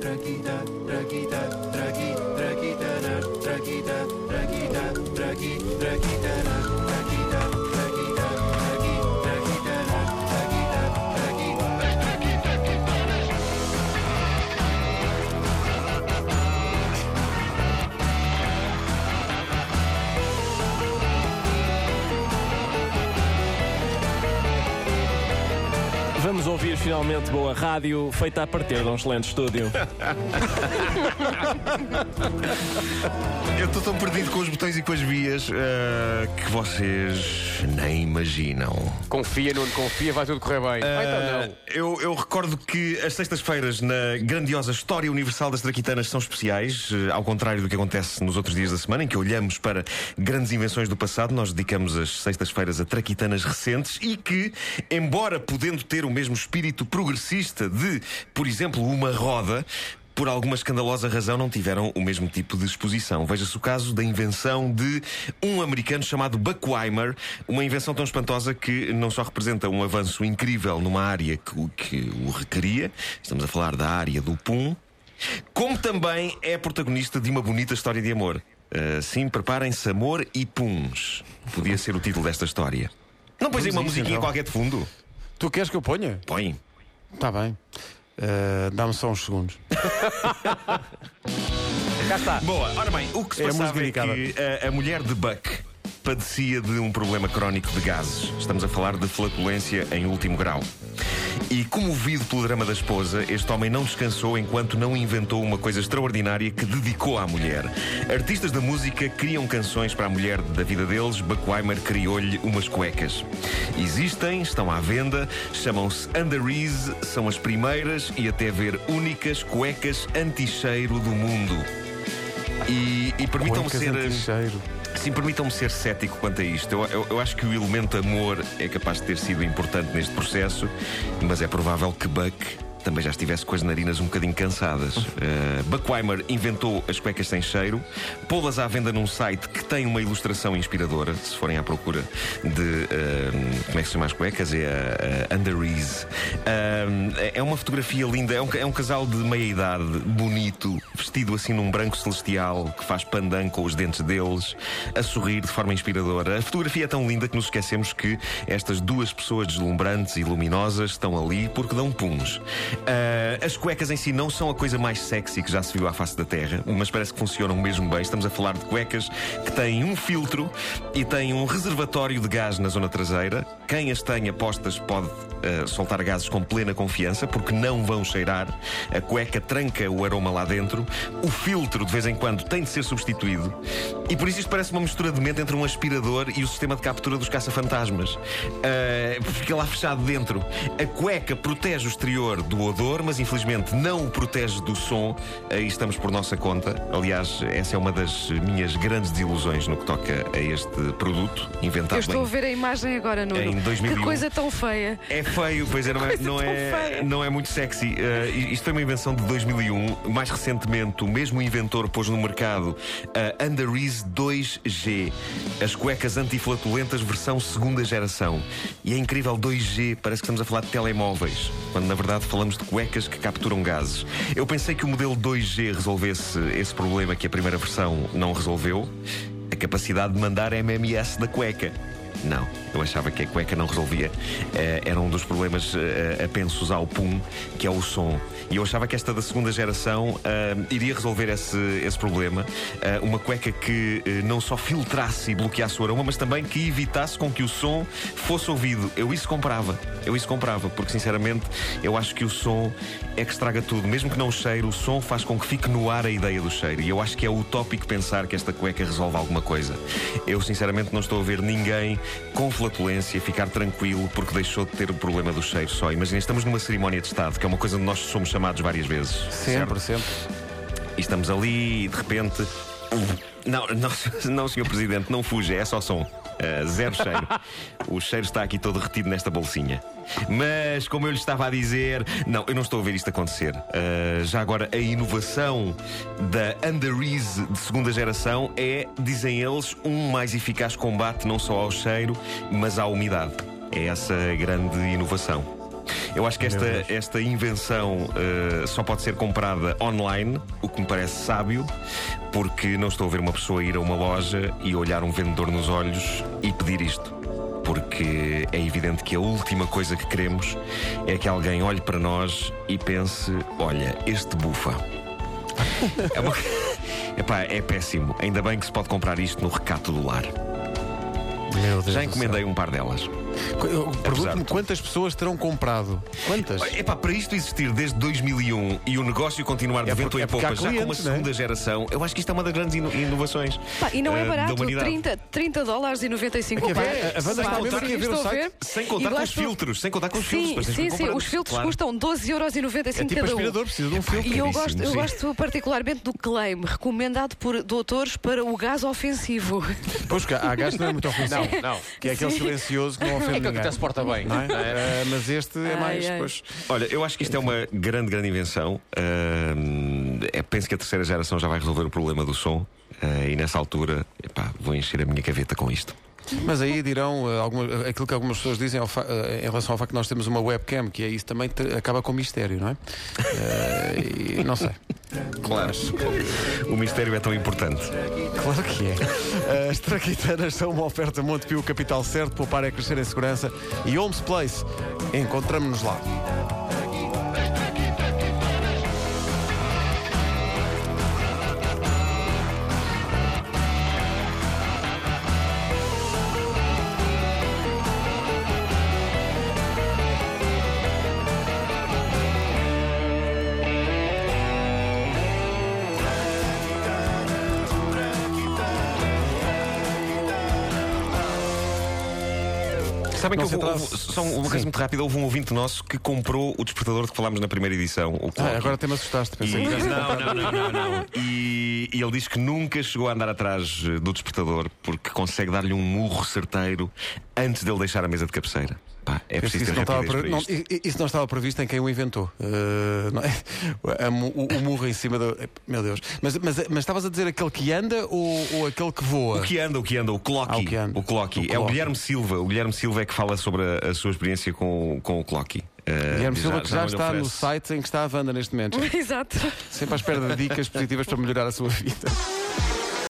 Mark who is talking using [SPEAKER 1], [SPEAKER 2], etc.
[SPEAKER 1] Traquita, traquita, traquita, da traquita, da
[SPEAKER 2] Vamos ouvir finalmente boa rádio feita a partir de um excelente estúdio.
[SPEAKER 3] Eu estou tão perdido com os botões e com as vias eh, que vocês nem imaginam.
[SPEAKER 4] Confia, Nuno, confia, vai tudo correr bem. Vai então não.
[SPEAKER 3] eu, eu recordo que as sextas-feiras na grandiosa história universal das traquitanas são especiais, eh, ao contrário do que acontece nos outros dias da semana, em que olhamos para grandes invenções do passado, nós dedicamos as sextas-feiras a traquitanas recentes e que, embora podendo ter o mesmo espírito progressista de, por exemplo, uma roda, por alguma escandalosa razão não tiveram o mesmo tipo de exposição. Veja-se o caso da invenção de um americano chamado Buck Weimer, uma invenção tão espantosa que não só representa um avanço incrível numa área que, o- que o requeria, estamos a falar da área do pum, como também é protagonista de uma bonita história de amor. Uh, sim, preparem-se, amor e puns. Podia ser o título desta história. Não pões aí uma musiquinha
[SPEAKER 4] então.
[SPEAKER 3] qualquer de fundo?
[SPEAKER 4] Tu queres que eu ponha?
[SPEAKER 3] Põe.
[SPEAKER 4] Está bem. Eh, Dá-me só uns segundos. Cá está.
[SPEAKER 3] Boa, ora bem, o que se
[SPEAKER 4] É a
[SPEAKER 3] passava
[SPEAKER 4] música
[SPEAKER 3] é
[SPEAKER 4] indicada.
[SPEAKER 3] que a, a mulher de Buck padecia de um problema crónico de gases. Estamos a falar de flatulência em último grau. E comovido pelo drama da esposa, este homem não descansou enquanto não inventou uma coisa extraordinária que dedicou à mulher. Artistas da música criam canções para a mulher da vida deles, Buckweimer criou-lhe umas cuecas. Existem, estão à venda, chamam-se Underease, são as primeiras e até ver únicas cuecas anti-cheiro do mundo. E, e permitam-me ser.
[SPEAKER 4] anti-cheiro.
[SPEAKER 3] Sim, permitam-me ser cético quanto a isto. Eu, eu- eu acho que o elemento amor é capaz de ter sido importante neste processo, mas é provável que Buck também já estivesse com as narinas um bocadinho cansadas. Uh, Buckweimer inventou as cuecas sem cheiro, pô-las à venda num site que tem uma ilustração inspiradora, se forem à procura de. uh, como é que se chama as cuecas? É a uh, Underease. Uh, é uma fotografia linda, é um, é um casal de meia idade, bonito, vestido assim num branco celestial, que faz pandan com os dentes deles, a sorrir de forma inspiradora. A fotografia é tão linda que nos esquecemos que estas duas pessoas deslumbrantes e luminosas estão ali porque dão puns. Ah, as cuecas em si não são a coisa mais sexy que já se viu à face da Terra, mas parece que funcionam mesmo bem. Estamos a falar de cuecas que têm um filtro e têm um reservatório de gás na zona traseira. Quem as tenha postas pode ah, soltar gases com plena confiança, porque não vão cheirar. A cueca tranca o aroma lá dentro. O filtro, de vez em quando, tem de ser substituído. E por isso isto parece uma mistura de mente entre um aspirador e o sistema de captura dos caça-fantasmas. Ah, fica lá fechado dentro. A cueca protege o exterior do odor, mas infelizmente não o protege do som. Aí estamos por nossa conta. Aliás, essa é uma das minhas grandes desilusões no que toca a este produto, inventado
[SPEAKER 5] Eu estou a
[SPEAKER 3] em
[SPEAKER 5] ver a imagem agora, Nuno.
[SPEAKER 3] Em 2001.
[SPEAKER 5] Que coisa tão feia.
[SPEAKER 3] é feio, pois é, não é, não é, não é muito sexy. Uh, isto foi uma invenção de 2001. Mais recentemente, o mesmo inventor pôs no mercado a Underease 2G, as cuecas antiflatulentas versão segunda geração. E é incrível, 2G, parece que estamos a falar de telemóveis, quando na verdade falamos de cuecas que capturam gases. Eu pensei que o modelo 2G resolvesse esse problema que a primeira versão não resolveu, a capacidade de mandar MMS da cueca. Não, eu achava que a cueca não resolvia. Eh, era um dos problemas eh, apensos ao pum, que é o som. E eu achava que esta da segunda geração eh, iria resolver esse, esse problema. Uma cueca que não só filtrasse e bloqueasse o aroma, mas também que evitasse com que o som fosse ouvido. Eu isso comprava. Eu isso comprava, porque sinceramente eu acho que o som é que estraga tudo. Mesmo que não o cheiro, o som faz com que fique no ar a ideia do cheiro. E eu acho que é utópico pensar que esta cueca resolve alguma coisa. Eu sinceramente não estou a ver ninguém com flatulência ficar tranquilo porque deixou de ter o problema do cheiro só. Imagina, estamos numa cerimónia de Estado, que é uma coisa onde nós somos chamados várias vezes.
[SPEAKER 4] Sempre,
[SPEAKER 3] certo?
[SPEAKER 4] sempre.
[SPEAKER 3] E estamos ali e de repente. Não, não, não, senhor Presidente, não fuja, é só som. Uh, zero cheiro. o cheiro está aqui todo retido nesta bolsinha. Mas, como eu lhe estava a dizer, não, eu não estou a ver isto acontecer. Uh, já agora, a inovação da Underease de segunda geração é, dizem eles, um mais eficaz combate não só ao cheiro, mas à umidade. É essa grande inovação. Eu acho que esta, esta invenção eh, só pode ser comprada online, o que me parece sábio, porque não estou a ver uma pessoa ir a uma loja e olhar um vendedor nos olhos e pedir isto. Porque é evidente que a última coisa que queremos é que alguém olhe para nós e pense: olha, este bufa. É, uma... Epá, é péssimo. Ainda bem que se pode comprar isto no recato do lar. Já encomendei um par delas.
[SPEAKER 4] Pergunto-me quantas pessoas terão comprado. Quantas?
[SPEAKER 3] Epá, para isto existir desde 2001 e o negócio continuar de
[SPEAKER 4] É
[SPEAKER 3] vento em
[SPEAKER 4] é
[SPEAKER 3] popa, já com uma
[SPEAKER 4] é?
[SPEAKER 3] segunda geração, eu acho que isto é uma das grandes ino- inovações.
[SPEAKER 5] Pá, e não é
[SPEAKER 3] eh,
[SPEAKER 5] barato,
[SPEAKER 3] humanidade.
[SPEAKER 5] 30, 30 dólares e 95
[SPEAKER 4] Aqui a
[SPEAKER 5] pá,
[SPEAKER 4] ver, a- a Wanda
[SPEAKER 5] pá,
[SPEAKER 4] está mesmo aqui a ver o site.
[SPEAKER 3] Sem contar
[SPEAKER 5] E
[SPEAKER 3] com os filtros, sem contar com os filtros.
[SPEAKER 5] Sim, sim, Os filtros
[SPEAKER 3] claro.
[SPEAKER 5] custam 12,95€
[SPEAKER 4] É tipo
[SPEAKER 5] cada um.
[SPEAKER 4] aspirador, precisa de um filtro.
[SPEAKER 5] E eu gosto, eu gosto particularmente do claim, recomendado por doutores para o gás ofensivo.
[SPEAKER 4] Pois há gás que não é muito ofensivo.
[SPEAKER 6] Não, não.
[SPEAKER 4] Que é aquele silencioso que não ofende
[SPEAKER 6] É que
[SPEAKER 4] ninguém.
[SPEAKER 6] até se porta bem.
[SPEAKER 4] Não é? Eh, mas este é
[SPEAKER 5] Ai,
[SPEAKER 4] mais.
[SPEAKER 5] ai.
[SPEAKER 4] Pois,
[SPEAKER 3] Olha, eu acho que isto é uma grande, grande invenção. Ahm, é, penso que a terceira geração já vai resolver o problema do som. ah, e nessa altura, epá, vou encher a minha gaveta com isto.
[SPEAKER 4] Mas aí dirão alguma- aquilo que algumas pessoas dizem ao fa- eh, em relação ao facto que nós temos uma webcam, que é isso também te- acaba com mistério, não é? E não sei.
[SPEAKER 3] Claro. O mistério é tão importante.
[SPEAKER 4] Claro que é. As traquitanas são uma oferta Montepio Capital Certo, poupar é crescer em segurança. E Homes Place, encontramos-nos lá.
[SPEAKER 3] Sabem que houve, houve- só uma coisa muito rápida: houve um ouvinte nosso que comprou o despertador de que falámos na primeira edição.
[SPEAKER 4] Ah, agora até me assustaste.
[SPEAKER 3] E-
[SPEAKER 4] Pensei que já
[SPEAKER 3] não, não, não, não, não. E, e ele diz que nunca chegou a andar atrás eh, do despertador porque consegue dar-lhe um murro certeiro antes dele deixar a mesa de cabeceira. Pá, é preciso
[SPEAKER 4] Isso não, estava
[SPEAKER 3] para
[SPEAKER 4] não, isso não estava previsto em quem o inventou. Eh, não é? o, o- murro em cima do. Meu Deus. Mas, mas, mas estavas a dizer aquele que anda ou, ou aquele que voa?
[SPEAKER 3] O que anda, o que anda, o Clocky.
[SPEAKER 4] Ah, o que anda.
[SPEAKER 3] O Clocky.
[SPEAKER 4] O
[SPEAKER 3] É o. Guilherme Silva. O Guilherme Silva é que fala sobre a, a sua experiência com, com o Clocky. Eh,
[SPEAKER 4] Guilherme Silva, que já,
[SPEAKER 3] lhe
[SPEAKER 4] está no site em que está a Wanda neste momento.
[SPEAKER 5] Exato.
[SPEAKER 4] Sempre à espera de dicas positivas para melhorar a sua vida.